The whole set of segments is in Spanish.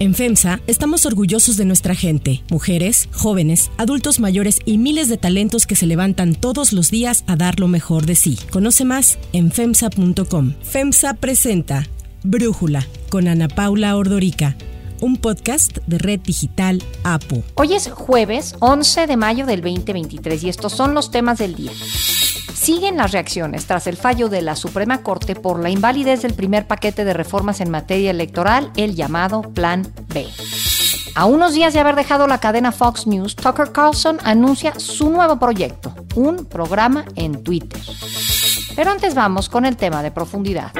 En FEMSA estamos orgullosos de nuestra gente, mujeres, jóvenes, adultos mayores y miles de talentos que se levantan todos los días a dar lo mejor de sí. Conoce más en FEMSA.com. FEMSA presenta Brújula con Ana Paula Ordorica un podcast de Red Digital APO. Hoy es jueves 11 de mayo del 2023 y estos son los temas del día. Siguen las reacciones tras el fallo de la Suprema Corte por la invalidez del primer paquete de reformas en materia electoral, el llamado Plan B. A unos días de haber dejado la cadena Fox News, Tucker Carlson anuncia su nuevo proyecto, un programa en Twitter. Pero antes vamos con el tema de profundidad.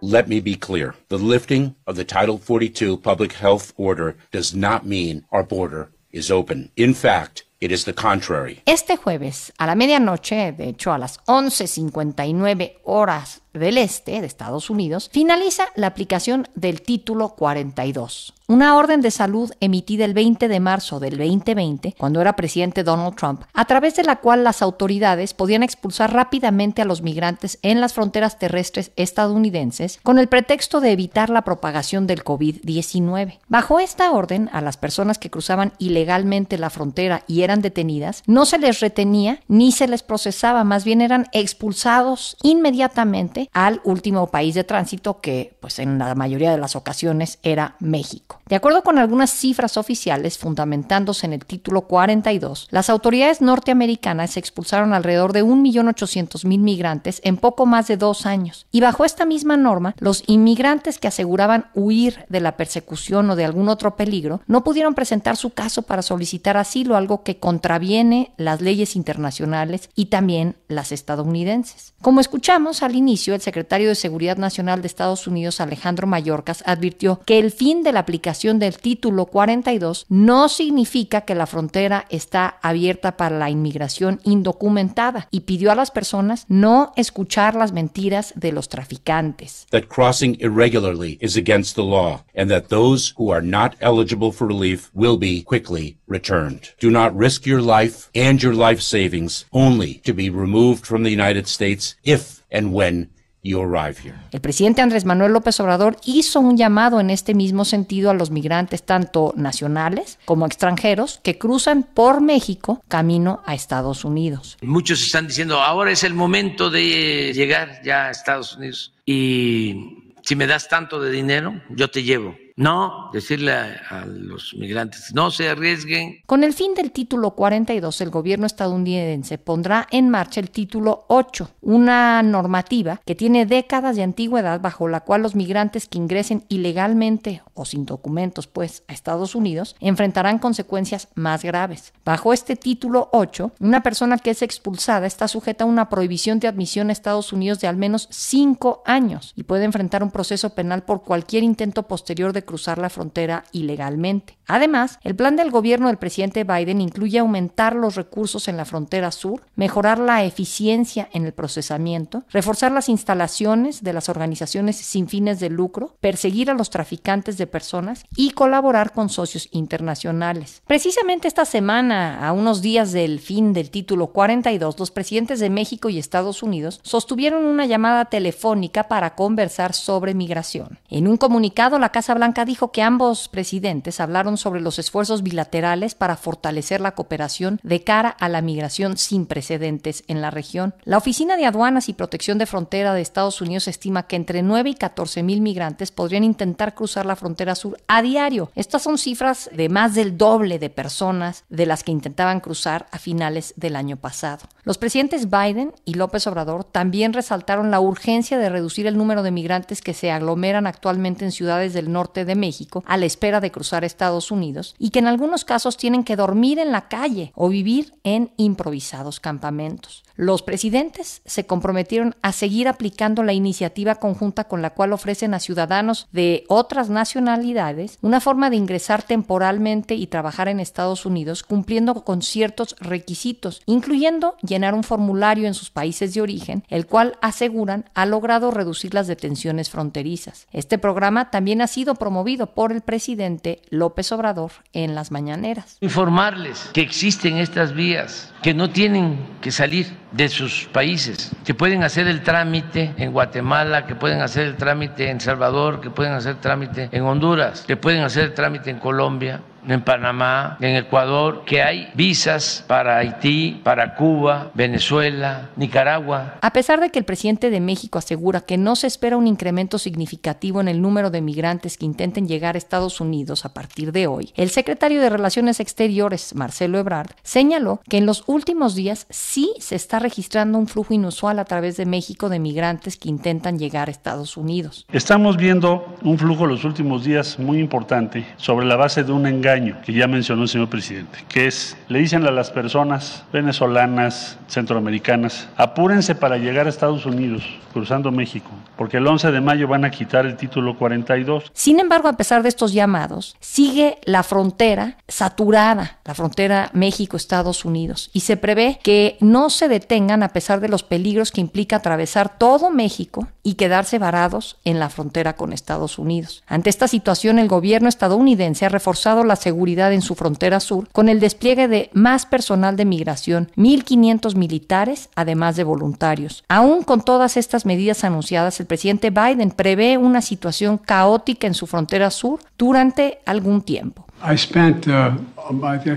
Let me be clear. The lifting of the Title 42 public health order does not mean our border is open. In fact, it is the contrary. Este jueves, a la medianoche, de hecho a las 11.59 horas del Este de Estados Unidos, finaliza la aplicación del título 42, una orden de salud emitida el 20 de marzo del 2020, cuando era presidente Donald Trump, a través de la cual las autoridades podían expulsar rápidamente a los migrantes en las fronteras terrestres estadounidenses con el pretexto de evitar la propagación del COVID-19. Bajo esta orden, a las personas que cruzaban ilegalmente la frontera y eran detenidas, no se les retenía ni se les procesaba, más bien eran expulsados inmediatamente al último país de tránsito que, pues en la mayoría de las ocasiones, era México. De acuerdo con algunas cifras oficiales, fundamentándose en el título 42, las autoridades norteamericanas expulsaron alrededor de 1.800.000 migrantes en poco más de dos años. Y bajo esta misma norma, los inmigrantes que aseguraban huir de la persecución o de algún otro peligro no pudieron presentar su caso para solicitar asilo, algo que contraviene las leyes internacionales y también las estadounidenses. Como escuchamos al inicio, el secretario de Seguridad Nacional de Estados Unidos, Alejandro Mayorkas, advirtió que el fin de la aplicación del título 42 no significa que la frontera está abierta para la inmigración indocumentada y pidió a las personas no escuchar las mentiras de los traficantes. That crossing irregularly is against the law and that those who are not eligible for relief will be quickly returned. Do not risk your life and your life savings only to be removed from the United States if and when el presidente Andrés Manuel López Obrador hizo un llamado en este mismo sentido a los migrantes, tanto nacionales como extranjeros, que cruzan por México camino a Estados Unidos. Muchos están diciendo, ahora es el momento de llegar ya a Estados Unidos y si me das tanto de dinero, yo te llevo. No, decirle a, los migrantes, no se arriesguen. Con el fin del título 42, el gobierno estadounidense pondrá en marcha el título 8, una normativa que tiene décadas de antigüedad bajo la cual los migrantes que ingresen ilegalmente o sin documentos, pues, a Estados Unidos, enfrentarán consecuencias más graves. Bajo este título 8, una persona que es expulsada está sujeta a una prohibición de admisión a Estados Unidos de al menos cinco años y puede enfrentar un proceso penal por cualquier intento posterior de cruzar la frontera ilegalmente. Además, el plan del gobierno del presidente Biden incluye aumentar los recursos en la frontera sur, mejorar la eficiencia en el procesamiento, reforzar las instalaciones de las organizaciones sin fines de lucro, perseguir a los traficantes de personas y colaborar con socios internacionales. Precisamente esta semana, a unos días del fin del título 42, los presidentes de México y Estados Unidos sostuvieron una llamada telefónica para conversar sobre migración. En un comunicado, la Casa Blanca dijo que ambos presidentes hablaron sobre los esfuerzos bilaterales para fortalecer la cooperación de cara a la migración sin precedentes en la región. La Oficina de Aduanas y Protección de Frontera de Estados Unidos estima que entre 9 y 14 mil migrantes podrían intentar cruzar la frontera sur a diario. Estas son cifras de más del doble de personas de las que intentaban cruzar a finales del año pasado. Los presidentes Biden y López Obrador también resaltaron la urgencia de reducir el número de migrantes que se aglomeran actualmente en ciudades del norte de México a la espera de cruzar Estados Unidos y que en algunos casos tienen que dormir en la calle o vivir en improvisados campamentos. Los presidentes se comprometieron a seguir aplicando la iniciativa conjunta con la cual ofrecen a ciudadanos de otras nacionalidades una forma de ingresar temporalmente y trabajar en Estados Unidos cumpliendo con ciertos requisitos, incluyendo llenar un formulario en sus países de origen, el cual aseguran ha logrado reducir las detenciones fronterizas. Este programa también ha sido promovido por el presidente López Obrador en las mañaneras. Informarles que existen estas vías, que no tienen que salir de sus países, que pueden hacer el trámite en Guatemala, que pueden hacer el trámite en Salvador, que pueden hacer trámite en Honduras, que pueden hacer el trámite en Colombia, en Panamá, en Ecuador, que hay visas para Haití, para Cuba, Venezuela, Nicaragua. A pesar de que el presidente de México asegura que no se espera un incremento significativo en el número de migrantes que intenten llegar a Estados Unidos a partir de hoy, el secretario de Relaciones Exteriores, Marcelo Ebrard, señaló que en los últimos días sí se está registrando un flujo inusual a través de México de migrantes que intentan llegar a Estados Unidos. Estamos viendo un flujo los últimos días muy importante sobre la base de un engaño que ya mencionó el señor presidente, que es, le dicen a las personas venezolanas, centroamericanas, apúrense para llegar a Estados Unidos, cruzando México, porque el 11 de mayo van a quitar el título 42. Sin embargo, a pesar de estos llamados, sigue la frontera saturada, la frontera México-Estados Unidos, y se prevé que no se detengan a pesar de los peligros que implica atravesar todo México y quedarse varados en la frontera con Estados Unidos. Ante esta situación, el gobierno estadounidense ha reforzado las seguridad en su frontera sur con el despliegue de más personal de migración, 1.500 militares, además de voluntarios. Aún con todas estas medidas anunciadas, el presidente Biden prevé una situación caótica en su frontera sur durante algún tiempo. I spent uh,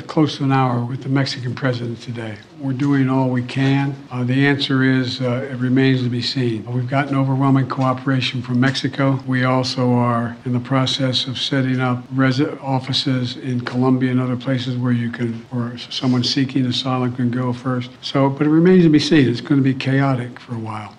close to an hour with the Mexican president today. We're doing all we can. Uh, the answer is uh, it remains to be seen. We've gotten overwhelming cooperation from Mexico. We also are in the process of setting up offices in Colombia and other places where you can, or someone seeking asylum can go first. So, but it remains to be seen. It's going to be chaotic for a while.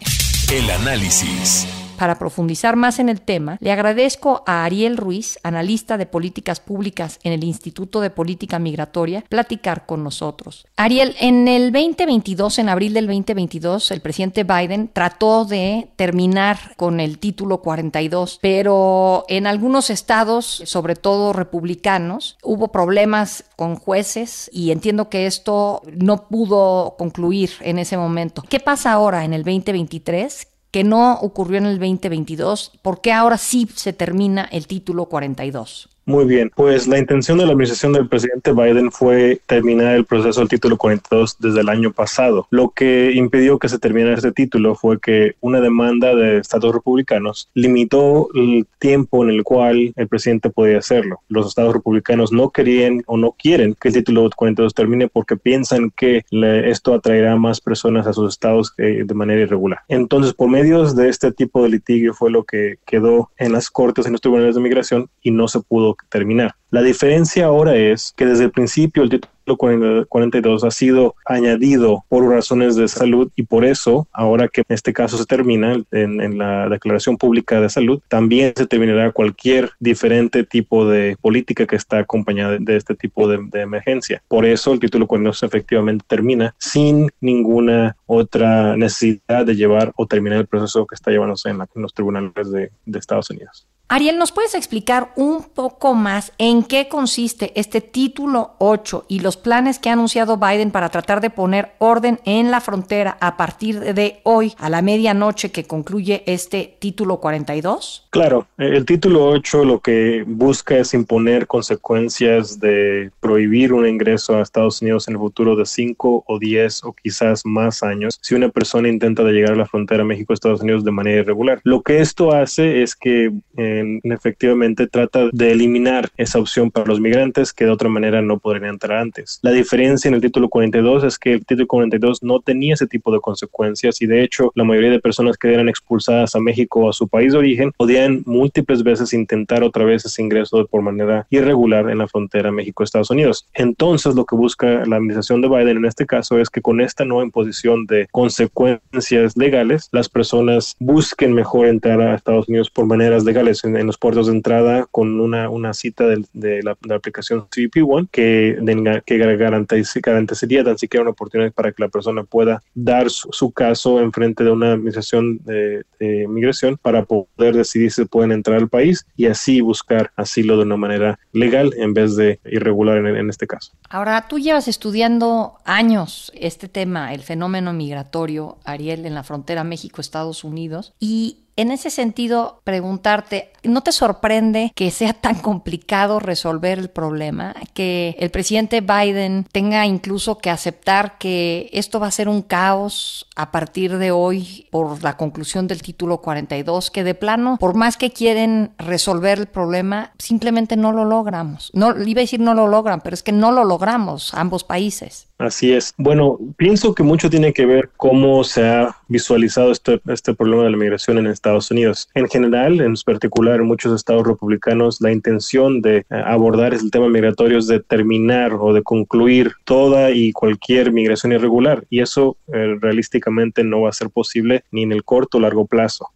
El análisis. Para profundizar más en el tema, le agradezco a Ariel Ruiz, analista de políticas públicas en el Instituto de Política Migratoria, platicar con nosotros. Ariel, en el 2022, en abril del 2022, el presidente Biden trató de terminar con el título 42, pero en algunos estados, sobre todo republicanos, hubo problemas con jueces y entiendo que esto no pudo concluir en ese momento. ¿Qué pasa ahora en el 2023? Que no ocurrió en el 2022, ¿por qué ahora sí se termina el título 42? Muy bien, pues la intención de la administración del presidente Biden fue terminar el proceso del título 42 desde el año pasado. Lo que impidió que se terminara este título fue que una demanda de estados republicanos limitó el tiempo en el cual el presidente podía hacerlo. Los estados republicanos no querían o no quieren que el título 42 termine porque piensan que esto atraerá más personas a sus estados eh, de manera irregular. Entonces, por medios de este tipo de litigio fue lo que quedó en las cortes, en los tribunales de migración y no se pudo terminar. La diferencia ahora es que desde el principio el título 42 ha sido añadido por razones de salud y por eso, ahora que este caso se termina en, la Declaración Pública de Salud, también se terminará cualquier diferente tipo de política que está acompañada de, este tipo de, emergencia. Por eso el título 42 efectivamente termina sin ninguna otra necesidad de llevar o terminar el proceso que está llevándose en, los tribunales de Estados Unidos. Ariel, ¿nos puedes explicar un poco más en qué consiste este título 8 y los planes que ha anunciado Biden para tratar de poner orden en la frontera a partir de hoy a la medianoche que concluye este título 42? Claro, el título 8 lo que busca es imponer consecuencias de prohibir un ingreso a Estados Unidos en el futuro de 5 o 10 o quizás más años si una persona intenta llegar a la frontera México-Estados Unidos de manera irregular. Lo que esto hace es que... Eh, efectivamente trata de eliminar esa opción para los migrantes que de otra manera no podrían entrar antes. La diferencia en el título 42 es que el título 42 no tenía ese tipo de consecuencias y de hecho la mayoría de personas que eran expulsadas a México o a su país de origen podían múltiples veces intentar otra vez ese ingreso por manera irregular en la frontera México-Estados Unidos. Entonces lo que busca la administración de Biden en este caso es que con esta nueva imposición de consecuencias legales, las personas busquen mejor entrar a Estados Unidos por maneras legales en, los puertos de entrada con una, una cita de, la, aplicación CBP One que, que garantizaría tan siquiera una oportunidad para que la persona pueda dar su, caso en frente de una administración de, migración para poder decidir si pueden entrar al país y así buscar asilo de una manera legal en vez de irregular en, en este caso. Ahora, tú llevas estudiando años este tema, el fenómeno migratorio, Ariel, en la frontera México-Estados Unidos, y En ese sentido, preguntarte, ¿no te sorprende que sea tan complicado resolver el problema? Que el presidente Biden tenga incluso que aceptar que esto va a ser un caos a partir de hoy por la conclusión del título 42, que de plano, por más que quieren resolver el problema, simplemente no lo logramos. No, iba a decir no lo logran, pero es que no lo logramos ambos países. Así es. Bueno, pienso que mucho tiene que ver cómo se ha visualizado este, este problema de la migración en Estados Unidos. En general, en particular en muchos estados republicanos, la intención de eh, abordar el tema migratorio es de terminar o de concluir toda y cualquier migración irregular. Y eso eh, realísticamente no va a ser posible ni en el corto o largo plazo.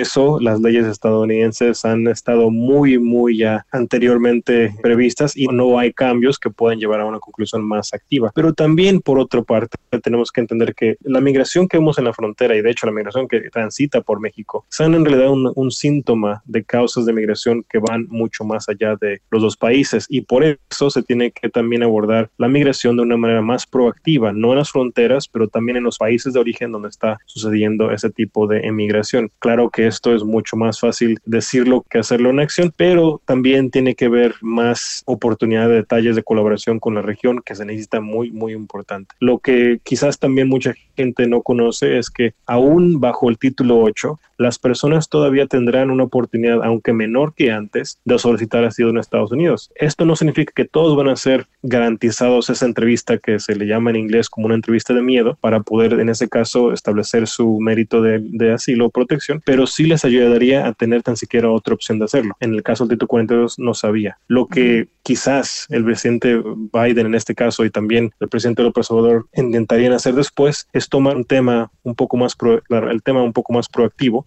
Eso las leyes estadounidenses han estado muy, muy ya anteriormente previstas y no hay cambios que puedan llevar a una conclusión más activa. Pero también, por otra parte, tenemos que entender que la migración que vemos en la frontera y de hecho la migración que transita por México son en realidad un, un síntoma de causas de migración que van mucho más allá de los dos países y por eso se tiene que también abordar la migración de una manera más proactiva, no en las fronteras, pero también en los países de origen donde está sucediendo ese tipo de emigración. Claro que esto es mucho más fácil decirlo que hacerlo en acción, pero también tiene que ver más oportunidad de detalles de colaboración con la región que se necesita muy, muy importante. Lo que quizás también mucha gente no conoce es que aún bajo el título 8, las personas todavía tendrán una oportunidad, aunque menor que antes, de solicitar asilo en Estados Unidos. Esto no significa que todos van a ser garantizados esa entrevista que se le llama en inglés como una entrevista de miedo para poder, en ese caso, establecer su mérito de, de asilo o protección, pero sí les ayudaría a tener tan siquiera otra opción de hacerlo. En el caso del título 42 no sabía. Lo que quizás el presidente Biden en este caso y también el presidente López Obrador intentarían hacer después es tomar un tema un poco más pro, el tema un poco más proactivo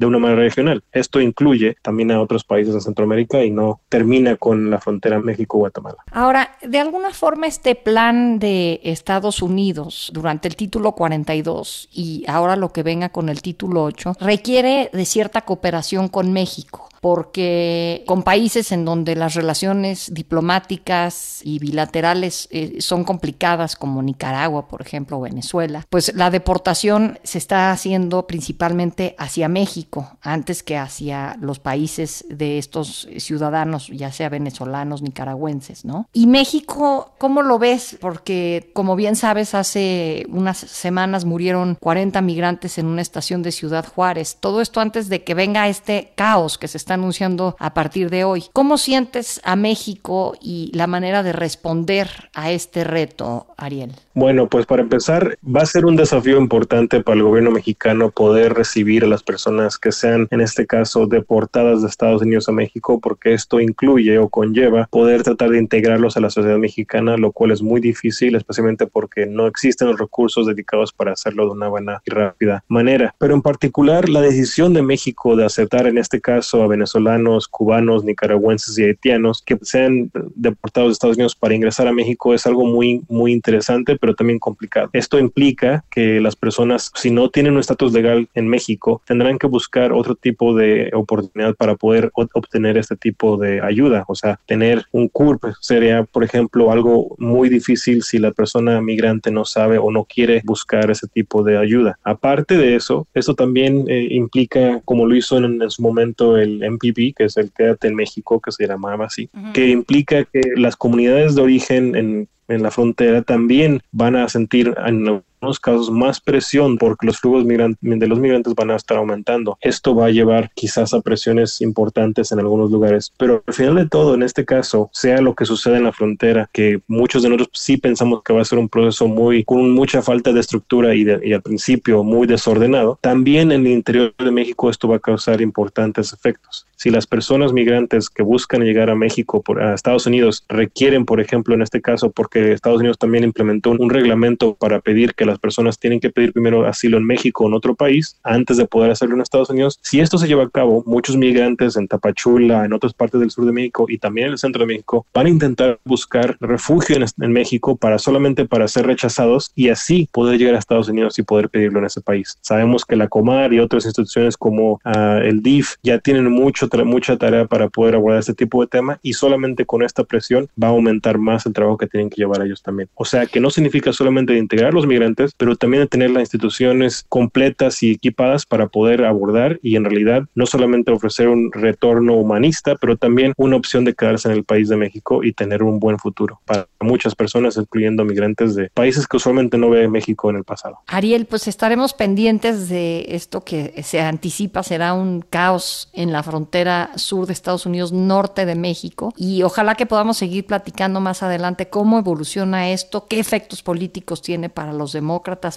de una manera regional. Esto incluye también a otros países de Centroamérica y no termina con la frontera México-Guatemala. Ahora, de alguna forma este plan de Estados Unidos durante el título 42 y ahora lo que venga con el título 8 requiere de cierta cooperación con México porque con países en donde las relaciones diplomáticas y bilaterales eh, son complicadas, como Nicaragua, por ejemplo, o Venezuela, pues la deportación se está haciendo principalmente hacia México, antes que hacia los países de estos ciudadanos, ya sea venezolanos, nicaragüenses, ¿no? Y México, ¿cómo lo ves? Porque, como bien sabes, hace unas semanas murieron 40 migrantes en una estación de Ciudad Juárez. Todo esto antes de que venga este caos que se está anunciando a partir de hoy. ¿Cómo sientes a México y la manera de responder a este reto, Ariel? Bueno, pues para empezar, va a ser un desafío importante para el gobierno mexicano poder recibir a las personas que sean, en este caso, deportadas de Estados Unidos a México, porque esto incluye o conlleva poder tratar de integrarlos a la sociedad mexicana, lo cual es muy difícil, especialmente porque no existen los recursos dedicados para hacerlo de una buena y rápida manera. Pero en particular, la decisión de México de aceptar, en este caso, a venezolanos, cubanos, nicaragüenses y haitianos que sean deportados de Estados Unidos para ingresar a México es algo muy, muy interesante, pero también complicado. Esto implica que las personas, si no tienen un estatus legal en México, tendrán que buscar otro tipo de oportunidad para poder obtener este tipo de ayuda. O sea, tener un CURP sería, por ejemplo, algo muy difícil si la persona migrante no sabe o no quiere buscar ese tipo de ayuda. Aparte de eso, esto también eh, implica, como lo hizo en, en, su momento el MPP, que es el Quédate en México, que se llamaba así, uh -huh. que implica que las comunidades de origen en en la frontera también van a sentir en algunos casos más presión porque los flujos de los migrantes van a estar aumentando. Esto va a llevar quizás a presiones importantes en algunos lugares, pero al final de todo, en este caso, sea lo que suceda en la frontera, que muchos de nosotros sí pensamos que va a ser un proceso muy con mucha falta de estructura y, de, y al principio muy desordenado, también en el interior de México esto va a causar importantes efectos. Si las personas migrantes que buscan llegar a México, por, a Estados Unidos, requieren, por ejemplo, en este caso, porque Estados Unidos también implementó un, reglamento para pedir que las personas tienen que pedir primero asilo en México o en otro país antes de poder hacerlo en Estados Unidos. Si esto se lleva a cabo, muchos migrantes en Tapachula, en otras partes del sur de México y también en el centro de México van a intentar buscar refugio en, México para solamente para ser rechazados y así poder llegar a Estados Unidos y poder pedirlo en ese país. Sabemos que la Comar y otras instituciones como uh, el DIF ya tienen mucho, mucha tarea para poder abordar este tipo de tema y solamente con esta presión va a aumentar más el trabajo que tienen que llevar ellos también. O sea que no significa solamente integrar los migrantes pero también de tener las instituciones completas y equipadas para poder abordar y en realidad no solamente ofrecer un retorno humanista, pero también una opción de quedarse en el país de México y tener un buen futuro para muchas personas, incluyendo migrantes de países que usualmente no ve México en el pasado. Ariel, pues estaremos pendientes de esto que se anticipa será un caos en la frontera sur de Estados Unidos, norte de México, y ojalá que podamos seguir platicando más adelante cómo evoluciona esto, qué efectos políticos tiene para los demócratas,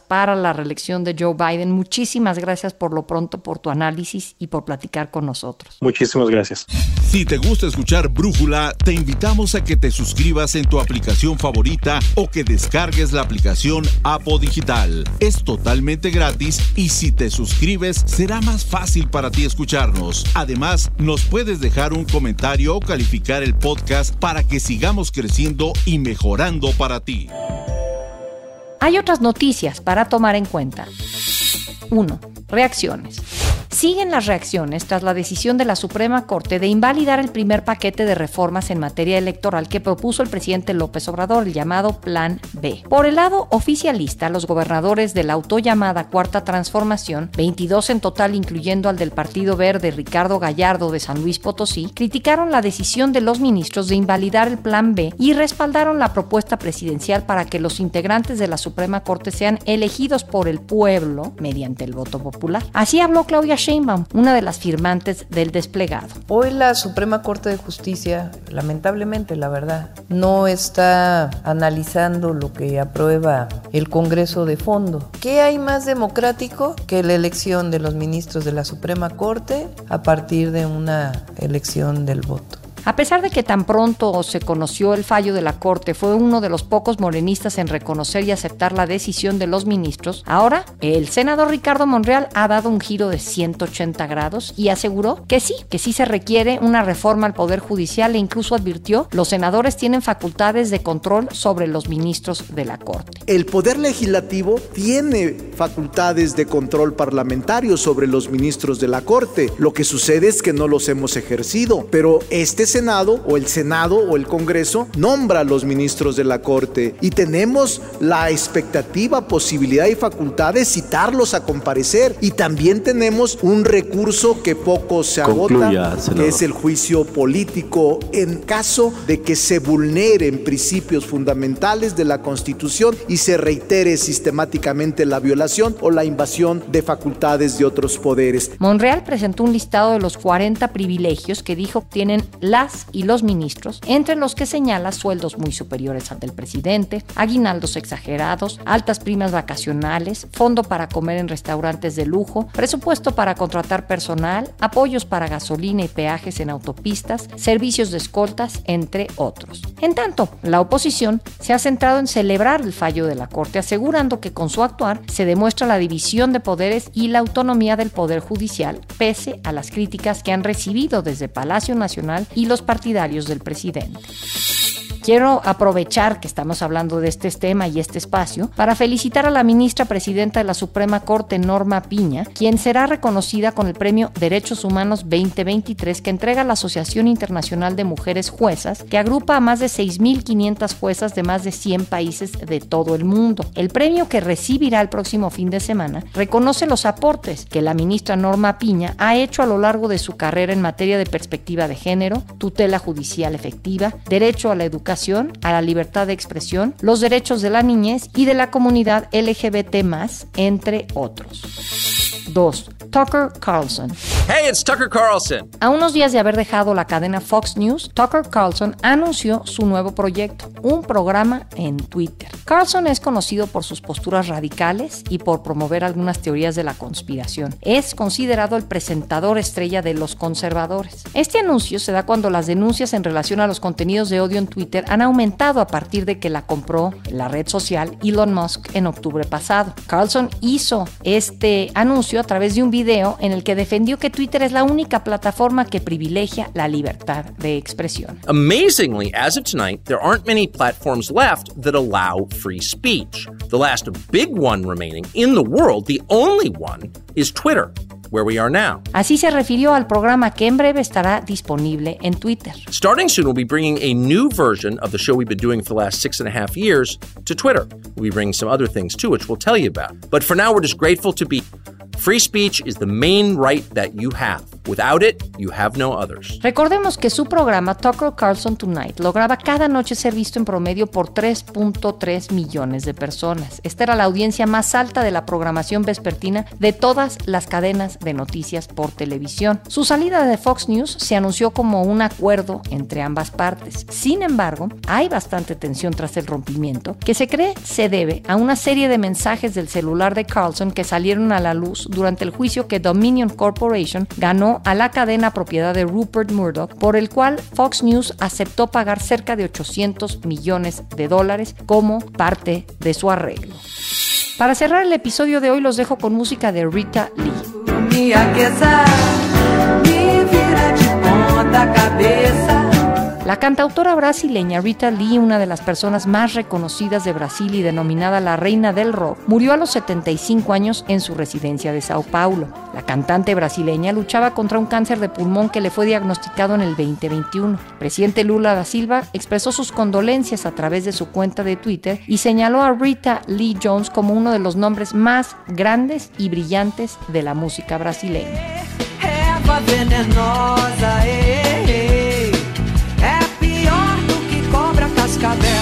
para la reelección de Joe Biden. Muchísimas gracias por lo pronto por tu análisis y por platicar con nosotros. Muchísimas gracias. Si te gusta escuchar Brújula, te invitamos a que te suscribas en tu aplicación favorita o que descargues la aplicación Apo Digital. Es totalmente gratis y si te suscribes será más fácil para ti escucharnos. Además, nos puedes dejar un comentario o calificar el podcast para que sigamos creciendo y mejorando para ti. Hay otras noticias para tomar en cuenta. 1. Reacciones. Siguen las reacciones tras la decisión de la Suprema Corte de invalidar el primer paquete de reformas en materia electoral que propuso el presidente López Obrador, el llamado Plan B. Por el lado oficialista, los gobernadores de la autollamada Cuarta Transformación, 22 en total incluyendo al del Partido Verde Ricardo Gallardo de San Luis Potosí, criticaron la decisión de los ministros de invalidar el Plan B y respaldaron la propuesta presidencial para que los integrantes de la Suprema Corte sean elegidos por el pueblo mediante el voto popular. Así habló Claudia Sheinbaum, una de las firmantes del desplegado. Hoy la Suprema Corte de Justicia, lamentablemente, la verdad, no está analizando lo que aprueba el Congreso de fondo. ¿Qué hay más democrático que la elección de los ministros de la Suprema Corte a partir de una elección del voto? A pesar de que tan pronto se conoció el fallo de la Corte, fue uno de los pocos morenistas en reconocer y aceptar la decisión de los ministros, ahora el senador Ricardo Monreal ha dado un giro de 180 grados y aseguró que sí, que sí se requiere una reforma al Poder Judicial e incluso advirtió los senadores tienen facultades de control sobre los ministros de la Corte. El Poder Legislativo tiene facultades de control parlamentario sobre los ministros de la Corte. Lo que sucede es que no los hemos ejercido, pero este Senado o el Senado o el Congreso nombra a los ministros de la Corte. Y tenemos la expectativa, posibilidad y facultad de citarlos a comparecer. Y también tenemos un recurso que poco se agota, que es el juicio político. En caso de que se vulneren principios fundamentales de la Constitución y se reitere sistemáticamente la violación o la invasión de facultades de otros poderes. Monreal presentó un listado de los 40 privilegios que dijo tienen la y los ministros, entre los que señala sueldos muy superiores al del presidente, aguinaldos exagerados, altas primas vacacionales, fondo para comer en restaurantes de lujo, presupuesto para contratar personal, apoyos para gasolina y peajes en autopistas, servicios de escoltas, entre otros. En tanto, la oposición se ha centrado en celebrar el fallo de la Corte, asegurando que con su actuar se demuestra la división de poderes y la autonomía del Poder Judicial, pese a las críticas que han recibido desde Palacio Nacional y los partidarios del presidente. Quiero aprovechar que estamos hablando de este tema y este espacio para felicitar a la ministra presidenta de la Suprema Corte, Norma Piña, quien será reconocida con el Premio Derechos Humanos 2023 que entrega la Asociación Internacional de Mujeres Juezas, que agrupa a más de 6.500 juezas de más de 100 países de todo el mundo. El premio que recibirá el próximo fin de semana reconoce los aportes que la ministra Norma Piña ha hecho a lo largo de su carrera en materia de perspectiva de género, tutela judicial efectiva, derecho a la educación, a la libertad de expresión, los derechos de la niñez y de la comunidad LGBT, entre otros. 2. Tucker Carlson. Hey, it's Tucker Carlson. A unos días de haber dejado la cadena Fox News, Tucker Carlson anunció su nuevo proyecto, un programa en Twitter. Carlson es conocido por sus posturas radicales y por promover algunas teorías de la conspiración. Es considerado el presentador estrella de los conservadores. Este anuncio se da cuando las denuncias en relación a los contenidos de odio en Twitter han aumentado a partir de que la compró la red social Elon Musk en octubre pasado. Carlson hizo este anuncio a través de un video en el que defendió que Twitter es la única plataforma que privilegia la libertad de expresión. Amazingly, as of tonight, there aren't many platforms left that allow free speech. The last big one remaining in the world, the only one, is Twitter. where we are now. Así se refirió al programa que en breve estará disponible en Twitter. Starting soon, we'll be bringing a new version of the show we've been doing for the last six and a half years to Twitter. We'll be bringing some other things too, which we'll tell you about. But for now, we're just grateful to be. Free speech is the main right that you have. Without it, you have no others. Recordemos que su programa Tucker Carlson Tonight lograba cada noche ser visto en promedio por 3.3 millones de personas. Esta era la audiencia más alta de la programación vespertina de todas las cadenas de noticias por televisión. Su salida de Fox News se anunció como un acuerdo entre ambas partes. Sin embargo, hay bastante tensión tras el rompimiento, que se cree se debe a una serie de mensajes del celular de Carlson que salieron a la luz durante el juicio que Dominion Corporation ganó a la cadena propiedad de Rupert Murdoch, por el cual Fox News aceptó pagar cerca de 800 millones de dólares como parte de su arreglo. Para cerrar el episodio de hoy los dejo con música de Rita Lee. La cantautora brasileña Rita Lee, una de las personas más reconocidas de Brasil y denominada la reina del rock, murió a los 75 años en su residencia de Sao Paulo. La cantante brasileña luchaba contra un cáncer de pulmón que le fue diagnosticado en el 2021. El presidente Lula da Silva expresó sus condolencias a través de su cuenta de Twitter y señaló a Rita Lee Jones como uno de los nombres más grandes y brillantes de la música brasileña.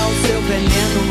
o seu veneno.